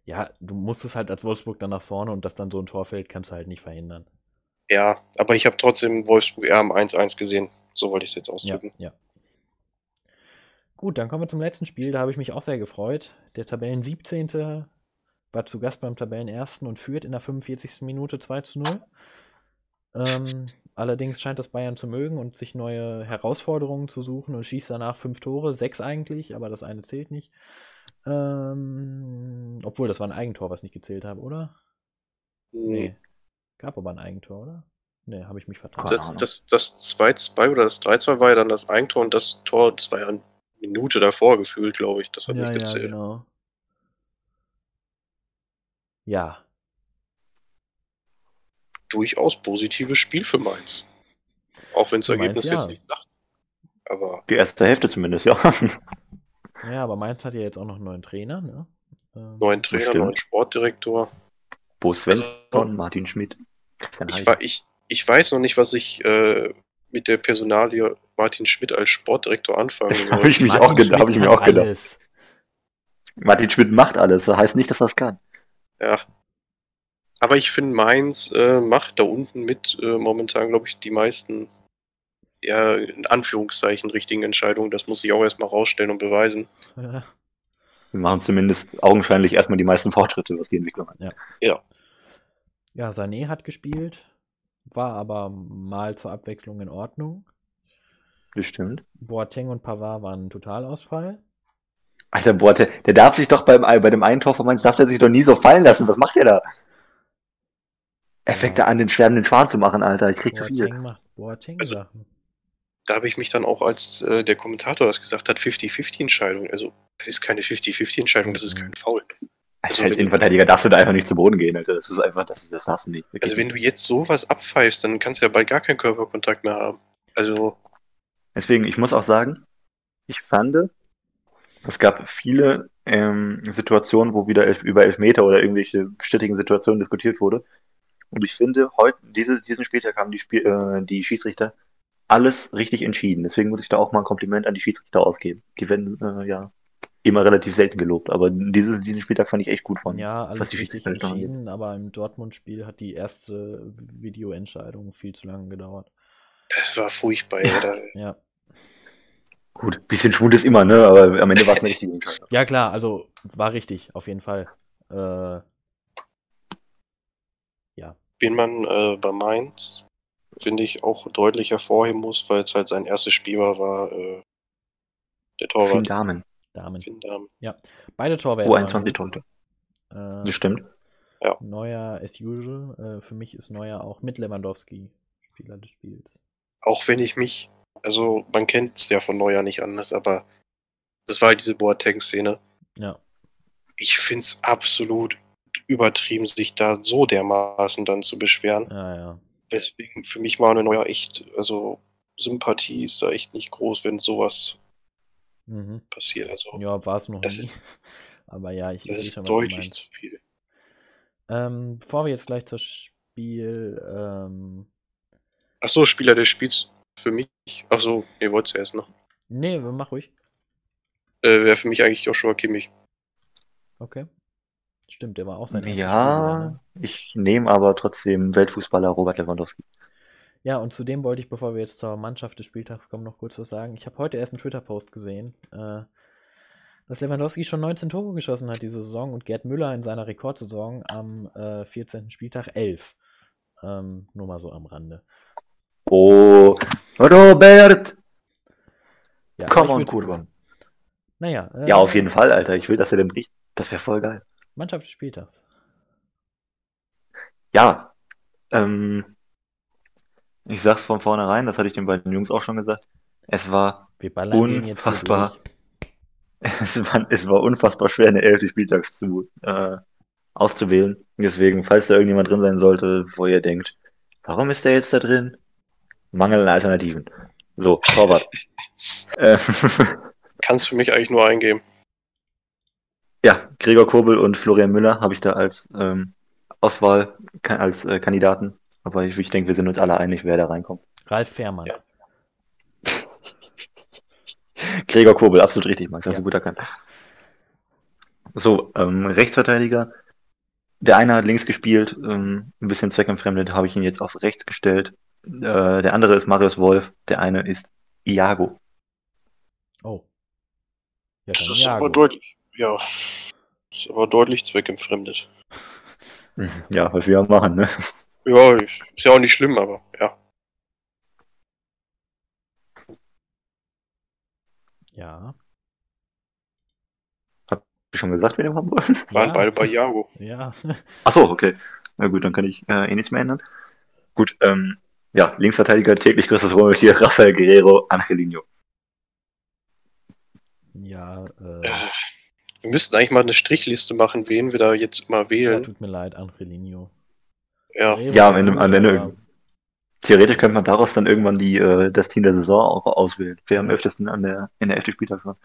Ja, du musstest halt als Wolfsburg dann nach vorne und dass dann so ein Tor fällt, kannst du halt nicht verhindern. Ja, aber ich habe trotzdem Wolfsburg eher am 1-1 gesehen. So wollte ich es jetzt ausdrücken. Ja, ja. Gut, dann kommen wir zum letzten Spiel. Da habe ich mich auch sehr gefreut. Der Tabellen 17. war zu Gast beim Tabellen 1. und führt in der 45. Minute 2 zu 0. Ähm, allerdings scheint das Bayern zu mögen und sich neue Herausforderungen zu suchen und schießt danach fünf Tore, sechs eigentlich, aber das eine zählt nicht. Ähm, obwohl, das war ein Eigentor, was nicht gezählt habe, oder? Nee. Gab aber ein Eigentor, oder? Ne, habe ich mich vertan. Das, das, das 2-2 oder das 3-2 war ja dann das Eigentor und das Tor, das war ja eine Minute davor gefühlt, glaube ich. Das hat ja, nicht gezählt. Ja, genau. Ja. Durchaus positives Spiel für Mainz. Auch wenn das Ergebnis Mainz, ja. jetzt nicht sagt. Aber. Die erste Hälfte zumindest, ja. Ja, aber Mainz hat ja jetzt auch noch einen neuen Trainer, ne? Ähm, neuen Trainer, neuen Sportdirektor. Bo Svensson, also, Martin Schmidt. Ich, war, ich, ich weiß noch nicht, was ich äh, mit der Personalie Martin Schmidt als Sportdirektor anfangen soll. habe ich, mich auch hab ich mir auch gedacht. Martin Schmidt macht alles, das heißt nicht, dass er es kann. Ja. Aber ich finde, Mainz äh, macht da unten mit äh, momentan, glaube ich, die meisten, ja, in Anführungszeichen, richtigen Entscheidungen. Das muss ich auch erstmal rausstellen und beweisen. Ja. Wir machen zumindest augenscheinlich erstmal die meisten Fortschritte, was die Entwicklung angeht. Ja. ja. Ja, Sané hat gespielt. War aber mal zur Abwechslung in Ordnung. Bestimmt. Boateng und Pavard waren ein Totalausfall. Alter, boah, der, der darf sich doch beim, bei dem einen Tor von Mainz, darf der sich doch nie so fallen lassen. Was macht der da? Er fängt da an, den schwärmenden Schwan zu machen, Alter. Ich krieg zu viel. Macht Boateng also, Sachen. Da habe ich mich dann auch, als äh, der Kommentator das gesagt hat, 50-50-Entscheidung. Also, das ist keine 50-50-Entscheidung, das ist mhm. kein Foul. Also, als Innenverteidiger darfst du da einfach nicht zu Boden gehen, Alter. Das ist einfach, das, das darfst du nicht. Wirklich. Also, wenn du jetzt sowas abpfeifst, dann kannst du ja bald gar keinen Körperkontakt mehr haben. Also. Deswegen, ich muss auch sagen, ich fand, es gab viele ähm, Situationen, wo wieder elf, über Elfmeter oder irgendwelche strittigen Situationen diskutiert wurde. Und ich finde, heute, diese, diesen Spieltag haben die, Spiel, äh, die Schiedsrichter alles richtig entschieden. Deswegen muss ich da auch mal ein Kompliment an die Schiedsrichter ausgeben. Die werden äh, ja immer relativ selten gelobt, aber dieses, diesen Spieltag fand ich echt gut von. Ja, alles richtig entschieden, aber im Dortmund-Spiel hat die erste Videoentscheidung viel zu lange gedauert. Das war furchtbar, ja. ja. Gut, bisschen Schwund ist immer, ne? Aber am Ende war es eine richtige Entscheidung. Ja, klar, also war richtig, auf jeden Fall. Äh, ja. Wen man äh, bei Mainz, finde ich, auch deutlich hervorheben muss, weil es halt sein erstes Spiel war, war äh, der Torwart. Finn Damen. Damen. Finn Damen. Ja, beide Torwärter. Oh, 21 Tore. Äh, das stimmt. Ja. Neuer as usual. Äh, für mich ist Neuer auch mit Lewandowski Spieler des Spiels. Auch wenn ich mich also man kennt es ja von Neujahr nicht anders, aber das war halt diese Boateng-Szene. Ja. Ich finde es absolut übertrieben, sich da so dermaßen dann zu beschweren. Ja, ja. Weswegen für mich Manuel Neuer echt, also Sympathie ist da echt nicht groß, wenn sowas mhm. passiert. Also, ja, war es noch das nicht. Ist, aber ja, ich Das ist schon, deutlich zu viel. Ähm, bevor wir jetzt gleich zum Spiel. Ähm... Achso, Spieler des Spiels für mich. Achso, ihr wollt es erst noch. Nee, mach ruhig. Äh, Wäre für mich eigentlich Joshua Kimmich. Okay. Stimmt, der war auch sein Ja, ne? ich nehme aber trotzdem Weltfußballer Robert Lewandowski. Ja, und zudem wollte ich, bevor wir jetzt zur Mannschaft des Spieltags kommen, noch kurz was sagen. Ich habe heute erst einen Twitter-Post gesehen, äh, dass Lewandowski schon 19 Tore geschossen hat diese Saison und Gerd Müller in seiner Rekordsaison am äh, 14. Spieltag 11. Ähm, nur mal so am Rande. Oh, Robert! Ja, Komm on, Kurva. Naja. Äh, ja, auf jeden Fall, Alter. Ich will, dass er den bricht. Das wäre voll geil. Mannschaft des Spieltags. Ja. Ähm, ich sag's von vornherein, das hatte ich den beiden Jungs auch schon gesagt. Es war unfassbar. Es war, es war unfassbar schwer, eine elfte Spieltags zu, äh, auszuwählen. Deswegen, falls da irgendjemand drin sein sollte, wo ihr denkt, warum ist der jetzt da drin? Mangel an Alternativen. So, Torwart. äh, Kannst für mich eigentlich nur eingeben. Ja, Gregor Kobel und Florian Müller habe ich da als ähm, Auswahl, als äh, Kandidaten. Aber ich, ich denke, wir sind uns alle einig, wer da reinkommt. Ralf Fährmann. Ja. Gregor Kobel, absolut richtig, Max, hast ja. du gut erkannt. So, ähm, Rechtsverteidiger. Der eine hat links gespielt, ähm, ein bisschen zweckentfremdet, habe ich ihn jetzt auf rechts gestellt. Äh, der andere ist Marius Wolf, der eine ist Iago. Oh. Ja, das ist Iago. aber deutlich, ja. Ist aber deutlich zweckentfremdet. Ja, was wir machen, ne? Ja, ist ja auch nicht schlimm, aber ja. Ja. Hab ich schon gesagt, wen wir haben wollen? Waren ja. beide bei Iago. Ja. Achso, okay. Na gut, dann kann ich äh, eh nichts mehr ändern. Gut, ähm, ja, Linksverteidiger täglich größtes Ruhmetier, Rafael Guerrero, Angelino. Ja, äh, Wir müssten eigentlich mal eine Strichliste machen, wen wir da jetzt mal wählen. Ja, tut mir leid, Angelino. Ja, ja am Ende, am Ende theoretisch könnte man daraus dann irgendwann die, äh, das Team der Saison auch auswählen. Wer am öftesten an der, in der 11. Spieltags war.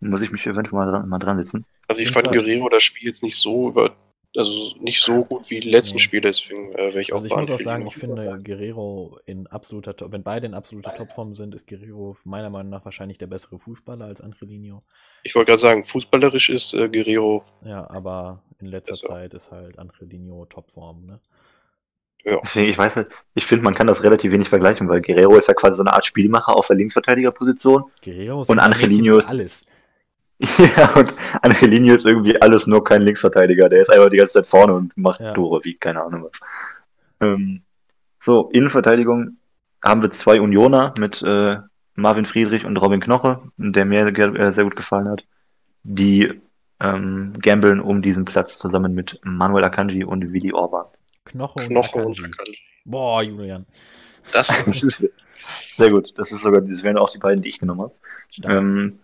Muss ich mich eventuell mal dran, mal dran setzen. Also ich fand Guerrero das Spiel jetzt nicht so über also nicht so gut wie die letzten nee. Spiele, deswegen äh, wäre ich auch Also ich muss auch sagen, ich finde Guerrero in absoluter Top, wenn beide in absoluter Topform sind, ist Guerrero meiner Meinung nach wahrscheinlich der bessere Fußballer als Angelino. Ich wollte gerade sagen, fußballerisch ist äh, Guerrero. Ja, aber in letzter besser. Zeit ist halt Angelino Topform, ne? Ja. Deswegen, ich weiß halt, ich finde, man kann das relativ wenig vergleichen, weil Guerrero ist ja quasi so eine Art Spielmacher auf der Linksverteidigerposition. Guerrero ist und Angelino ist alles. Ja, und Angelini ist irgendwie alles nur kein Linksverteidiger. Der ist einfach die ganze Zeit vorne und macht ja. Tore, wie keine Ahnung was. Ähm, so, Innenverteidigung haben wir zwei Unioner mit äh, Marvin Friedrich und Robin Knoche, der mir äh, sehr gut gefallen hat. die ähm, gambeln um diesen Platz zusammen mit Manuel Akanji und Willi Orban. Knoche und Knoche Akanji. und Akanji. Boah, Julian. Das Das ist sehr gut. Das ist sogar, das wären auch die beiden, die ich genommen habe. Ähm,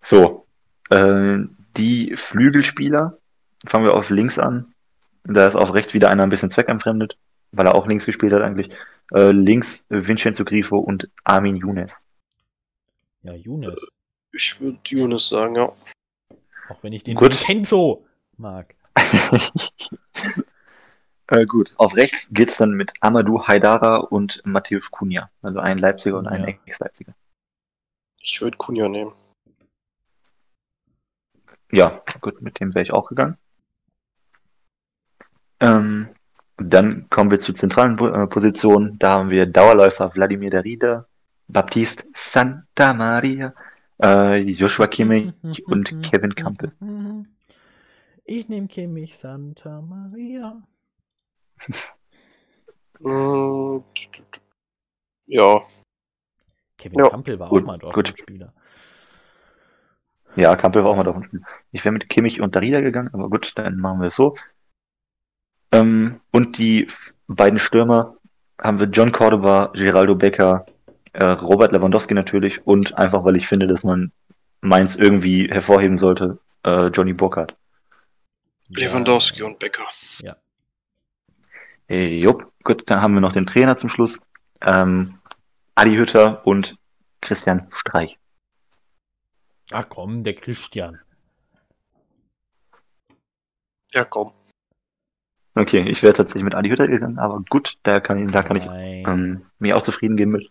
so, äh, die Flügelspieler, fangen wir auf links an. Da ist auf rechts wieder einer ein bisschen zweckentfremdet, weil er auch links gespielt hat eigentlich. Äh, links Vincenzo Grifo und Armin Younes. Ja, Younes. ich würde Yunus sagen, ja. Auch wenn ich den Gut. Vincenzo mag. äh, gut, auf rechts geht's dann mit Amadou Haidara und Matthäus Cunha. Also ein Leipziger und ein Ja. Ex-Leipziger. Ich würde Kunja nehmen. Ja, gut, mit dem wäre ich auch gegangen. Ähm, dann kommen wir zur zentralen äh, Position. Da haben wir Dauerläufer Wladimir Darida, Baptiste Santa Maria, äh, Joshua Kimmich und Kevin Campbell. Ich nehme Kimmich Santa Maria. Mm, Ja, Kevin Ja. Campbell war Gut, auch mal dort gut. Spieler. Ja, Campbell war auch mal davon. Ich wäre mit Kimmich und Darida gegangen, aber gut, dann machen wir es so. Ähm, und die beiden Stürmer haben wir John Cordoba, Geraldo Becker, äh, Robert Lewandowski natürlich und einfach, weil ich finde, dass man Mainz irgendwie hervorheben sollte, äh, Johnny Burkhardt. Lewandowski und Becker. Äh, jupp, gut, dann haben wir noch den Trainer zum Schluss. Ähm, Adi Hütter und Christian Streich. Ach komm, der Christian. Ja, komm. Okay, ich wäre tatsächlich mit Adi Hütter gegangen, aber gut, da kann ich, da kann ich ähm, mir auch zufrieden geben mit.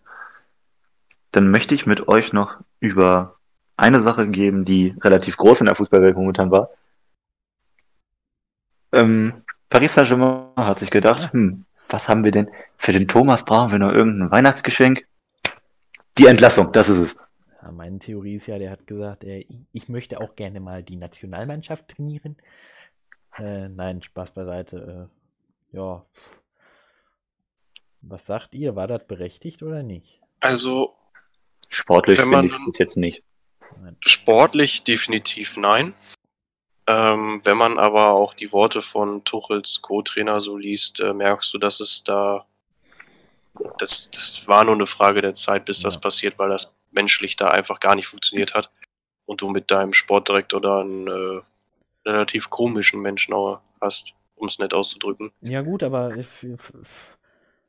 Dann möchte ich mit euch noch über eine Sache geben, die relativ groß in der Fußballwelt momentan war. Ähm, Paris Saint-Germain hat sich gedacht, hm, was haben wir denn? Für den Thomas brauchen wir noch irgendein Weihnachtsgeschenk. Die Entlassung, das ist es. Ja, meine Theorie ist ja, der hat gesagt, äh, ich, möchte auch gerne mal die Nationalmannschaft trainieren. Äh, nein, Spaß beiseite. Äh, ja. Was sagt ihr? War das berechtigt oder nicht? Also Sportlich finde ich das jetzt nicht. Nein. sportlich definitiv nein. Ähm, wenn man aber auch die Worte von Tuchels Co-Trainer so liest, äh, merkst du, dass es da, das, das war nur eine Frage der Zeit, bis das Ja. passiert, weil das menschlich da einfach gar nicht funktioniert hat und du mit deinem Sportdirektor da einen äh, relativ komischen Menschen hast, um es nett auszudrücken. Ja, gut, aber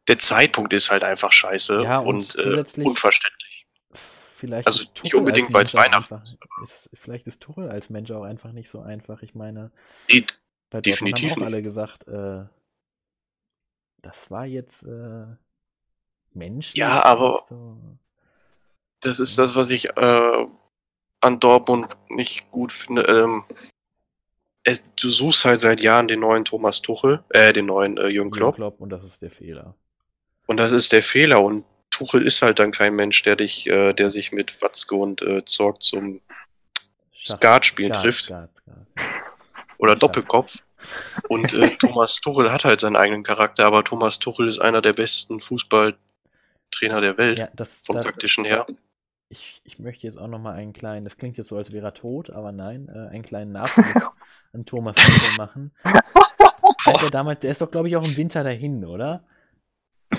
Der Zeitpunkt ist halt einfach scheiße Ja, und und, äh, unverständlich. vielleicht Also ist nicht unbedingt, Mensch auch Weihnachten einfach, ist. Vielleicht ist Tuchel als Mensch auch einfach nicht so einfach. Ich meine, Nee, bei Definitiv haben auch alle gesagt, äh, das war jetzt äh, menschlich. Ja, aber- So. Das ist das, was ich äh, an Dortmund nicht gut finde. Ähm, es, du suchst halt seit Jahren den neuen Thomas Tuchel, äh, den neuen äh, Jürgen Klopp. Klopp und das ist der Fehler. Und das ist der Fehler. Und Tuchel ist halt dann kein Mensch, der dich, äh, der sich mit Watzke und äh, Zorg zum Schach- Skatspielen Skat, trifft. Skat, Skat. oder Schach. Doppelkopf. Und äh, Thomas Tuchel hat halt seinen eigenen Charakter, aber Thomas Tuchel ist einer der besten Fußballtrainer der Welt, Ja, das, vom da, taktischen her. Ich, ich möchte jetzt auch nochmal einen kleinen, das klingt jetzt so, als wäre er tot, aber nein, äh, einen kleinen Nachruf an Thomas Tuchel machen. Der damals, der ist doch, glaube ich, auch im Winter dahin, oder?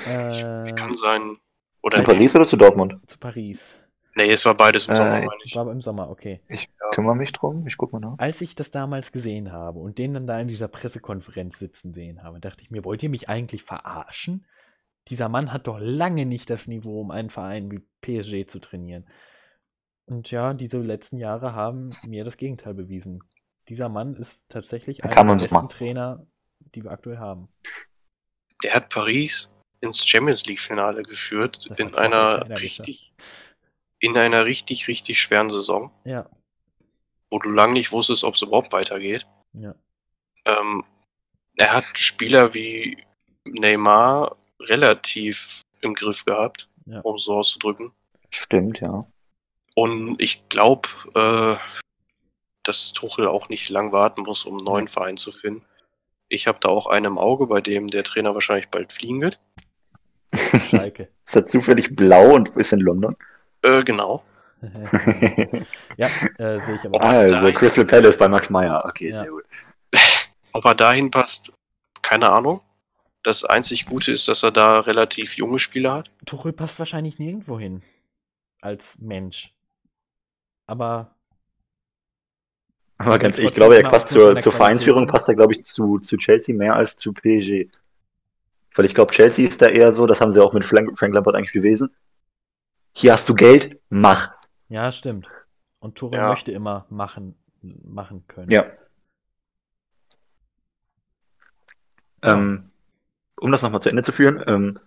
Äh, Kann sein. Oder Zu Paris oder zu Dortmund? zu Paris. Nee, es war beides im Äh, Sommer, meine ich. War aber im Sommer, okay. Ich kümmere mich drum, ich guck mal nach. Als ich das damals gesehen habe und den dann da in dieser Pressekonferenz sitzen sehen habe, dachte ich mir, wollt ihr mich eigentlich verarschen? Dieser Mann hat doch lange nicht das Niveau, um einen Verein wie PSG zu trainieren. Und ja, diese letzten Jahre haben mir das Gegenteil bewiesen. Dieser Mann ist tatsächlich einer der besten machen. Trainer, die wir aktuell haben. Der hat Paris ins Champions League Finale geführt Das in einer richtig in einer richtig richtig schweren Saison, Ja, wo du lange nicht wusstest, ob es überhaupt weitergeht. ja. Ähm, er hat Spieler wie Neymar relativ im Griff gehabt, Ja. um es so auszudrücken. Stimmt, ja. Und ich glaube, äh, dass Tuchel auch nicht lang warten muss, um einen neuen Ja. Verein zu finden. Ich habe da auch einen im Auge, bei dem der Trainer wahrscheinlich bald fliegen wird. Schalke. Ist er zufällig blau und ist in London? Äh, genau. ja, äh, sehe ich aber. Ah, also Crystal Palace bei Max Meyer. Okay, ja. sehr gut. Ob er dahin passt, keine Ahnung. Das einzig Gute ist, dass er da relativ junge Spieler hat. Tuchel passt wahrscheinlich nirgendwo hin. Als Mensch. Aber. Aber ganz ich glaube, er passt zur, zur Vereinsführung, passt er, glaube ich, zu, zu Chelsea mehr als zu PSG. Weil ich glaube, Chelsea ist da eher so, das haben sie auch mit Frank, Frank Lampard eigentlich gewesen. Hier hast du Geld, mach. Ja, stimmt. Und Tuchel ja. möchte immer machen, machen können. Ja. Ähm, um das nochmal zu Ende zu führen, ähm,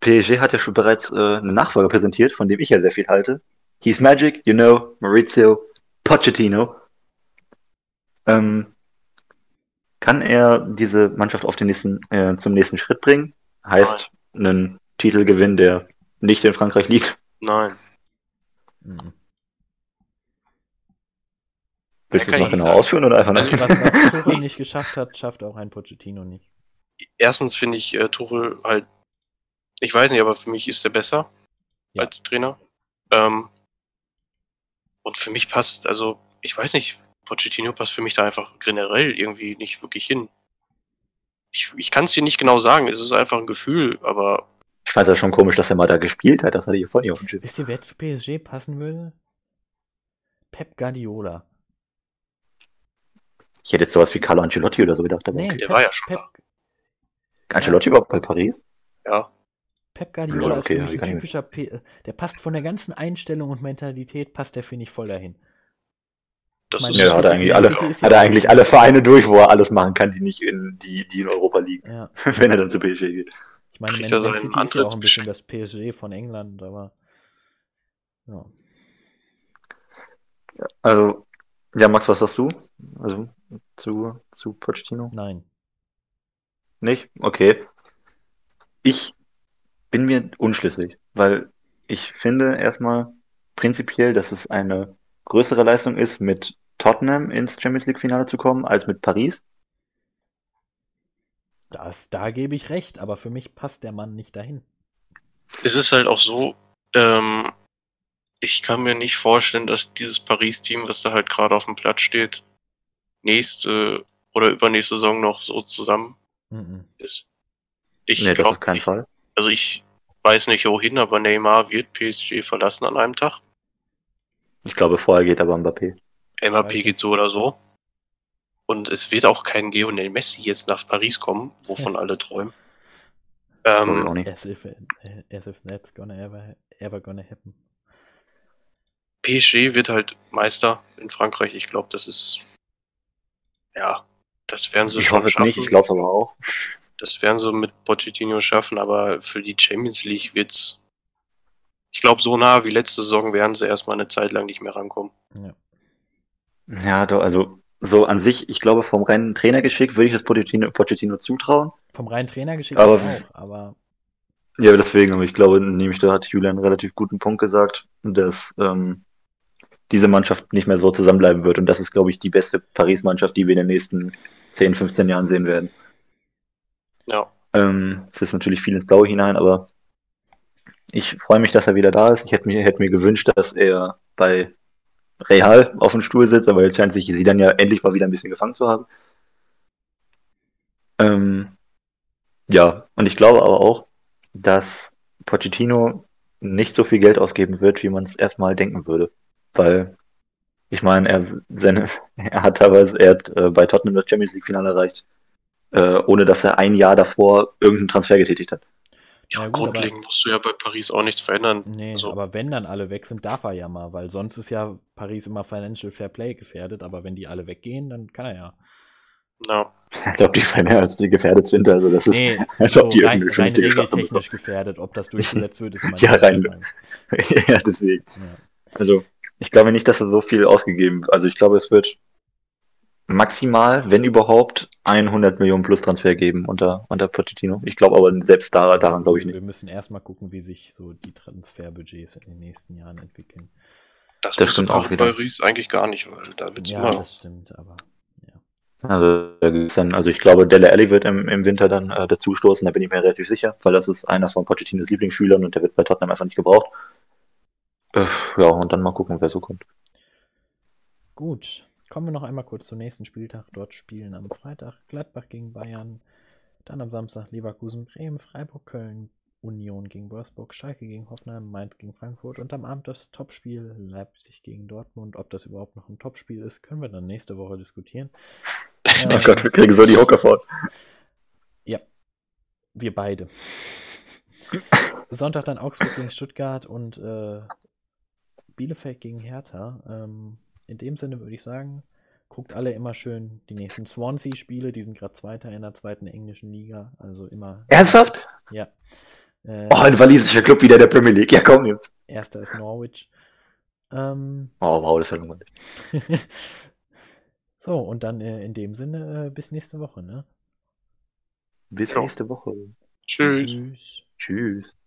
PSG hat ja schon bereits äh, einen Nachfolger präsentiert, von dem ich ja sehr viel halte. He's Magic, you know, Maurizio Pochettino. Ähm, kann er diese Mannschaft auf den nächsten, äh, zum nächsten Schritt bringen? Heißt Nein. einen Titelgewinn, der nicht in Frankreich liegt? Nein. Hm. Willst du es noch genau sagen. ausführen oder einfach also, was, was Tuchel nicht geschafft hat, schafft auch ein Pochettino nicht. Erstens finde ich äh, Tuchel halt, ich weiß nicht, aber für mich ist er besser ja. als Trainer. Ähm, und für mich passt, also ich weiß nicht, Pochettino passt für mich da einfach generell irgendwie nicht wirklich hin. Ich, ich kann es dir nicht genau sagen, es ist einfach ein Gefühl, aber. Ich fand es ja schon komisch, dass er mal da gespielt hat, das hatte ich von ihr auf dem Schiff. Wisst ihr, wer zu PSG passen würde? Pep Guardiola. Ich hätte jetzt sowas wie Carlo Ancelotti oder so gedacht. Aber nee, okay. der Pep, war ja schon Pep, da. Ancelotti überhaupt bei Paris? Ja. Pep Guardiola okay, ist für mich ein typischer, P der passt von der ganzen Einstellung und Mentalität, passt der, finde ich, voll dahin. Das ist ja, hat er eigentlich, alle, hat er eigentlich alle Vereine durch, wo er alles machen kann, die nicht in, die, die in Europa liegen. Ja. Wenn er dann zu PSG geht. Ich meine, Man, Man City ist ja auch ein bisschen das PSG von England, aber ja. Also, ja, Max, was hast du? Also zu, zu Pochettino? Nein. Nicht? Okay. Ich bin mir unschlüssig, weil ich finde erstmal prinzipiell, dass es eine größere Leistung ist, mit Tottenham ins Champions League-Finale zu kommen, als mit Paris. Das, da gebe ich recht, aber für mich passt der Mann nicht dahin. Es ist halt auch so, ähm, ich kann mir nicht vorstellen, dass dieses Paris-Team, was da halt gerade auf dem Platz steht, nächste oder übernächste Saison noch so zusammen mhm. ist. Ich nee, glaube keinen Fall. Also ich weiß nicht wohin, aber Neymar wird PSG verlassen an einem Tag. Ich glaube, vorher geht aber Mbappé. Mbappé geht so oder so. Und es wird auch kein Lionel Messi jetzt nach Paris kommen, wovon ja. alle träumen. Ähm, as, if, as if that's gonna ever, ever gonna happen. PSG wird halt Meister in Frankreich. Ich glaube, das ist. Ja, das werden sie ich schon hoffe schaffen. Nicht, ich glaube es aber auch. Das werden sie mit Pochettino schaffen, aber für die Champions League wird's. Ich glaube, so nah wie letzte Saison werden sie erstmal eine Zeit lang nicht mehr rankommen. Ja, ja doch, also so an sich, ich glaube, vom reinen Trainergeschick würde ich das Pochettino, Pochettino zutrauen. Vom reinen Trainergeschick aber, auch, aber. Ja, deswegen, aber ich glaube, nämlich da hat Julian einen relativ guten Punkt gesagt, dass ähm, diese Mannschaft nicht mehr so zusammenbleiben wird. Und das ist, glaube ich, die beste Paris-Mannschaft, die wir in den nächsten 10, 15 Jahren sehen werden. Ja. Ähm, es ist natürlich viel ins Blaue hinein, aber ich freue mich, dass er wieder da ist. Ich hätte mir, hätte mir gewünscht, dass er bei Real auf dem Stuhl sitzt, aber jetzt scheint sich sie dann ja endlich mal wieder ein bisschen gefangen zu haben. Ähm, ja, und ich glaube aber auch, dass Pochettino nicht so viel Geld ausgeben wird, wie man es erstmal denken würde. Weil, ich meine, er, seine, er hat teilweise, er hat äh, bei Tottenham das Champions League-Finale erreicht, äh, ohne dass er ein Jahr davor irgendeinen Transfer getätigt hat. Ja, ja gut, grundlegend aber, musst du ja bei Paris auch nichts verändern. Nee, also. aber wenn dann alle weg sind, darf er ja mal, weil sonst ist ja Paris immer Financial Fair Play gefährdet, aber wenn die alle weggehen, dann kann er ja. No. Ich glaube, die als die gefährdet sind, also das ist, nee, als ob die rein, rein regeltechnisch gefährdet, ob das durchgesetzt wird, ist immer Ja, rein. ja, deswegen. Ja. Also, ich glaube nicht, dass er so viel ausgegeben wird. Also ich glaube, es wird maximal, wenn überhaupt, 100 Millionen plus Transfer geben unter, unter Pochettino. Ich glaube aber selbst da, daran glaube ich nicht. Wir müssen erstmal gucken, wie sich so die Transferbudgets in den nächsten Jahren entwickeln. Das, das stimmt auch wieder. bei Ries eigentlich gar nicht, weil da wird ja, immer. das stimmt, aber ja. Also, dann, also ich glaube, Delle Alli wird im, im Winter dann äh, dazustoßen, da bin ich mir relativ sicher, weil das ist einer von Pochettinos Lieblingsschülern und der wird bei Tottenham einfach nicht gebraucht. Äh, ja, und dann mal gucken, wer so kommt. Gut, kommen wir noch einmal kurz zum nächsten Spieltag. Dort spielen am Freitag Gladbach gegen Bayern, dann am Samstag Leverkusen, Bremen, Freiburg, Köln, Union gegen Wolfsburg, Schalke gegen Hoffenheim, Mainz gegen Frankfurt und am Abend das Topspiel Leipzig gegen Dortmund. Ob das überhaupt noch ein Topspiel ist, können wir dann nächste Woche diskutieren. oh ähm, Gott, wir kriegen so die Hocker fort. Ja, wir beide. Sonntag dann Augsburg gegen Stuttgart und äh, Bielefeld gegen Hertha. Ähm, in dem Sinne würde ich sagen, guckt alle immer schön die nächsten Swansea-Spiele. Die sind gerade Zweiter in der zweiten englischen Liga. Also immer. Ernsthaft? Ja. Äh, oh, ein walisischer Club wieder in der Premier League. Ja, komm jetzt. Erster ist Norwich. Ähm, oh, wow, das ist ja langweilig. so, und dann äh, in dem Sinne äh, bis nächste Woche, ne? Bis nächste Woche. Tschüss. Tschüss. Tschüss.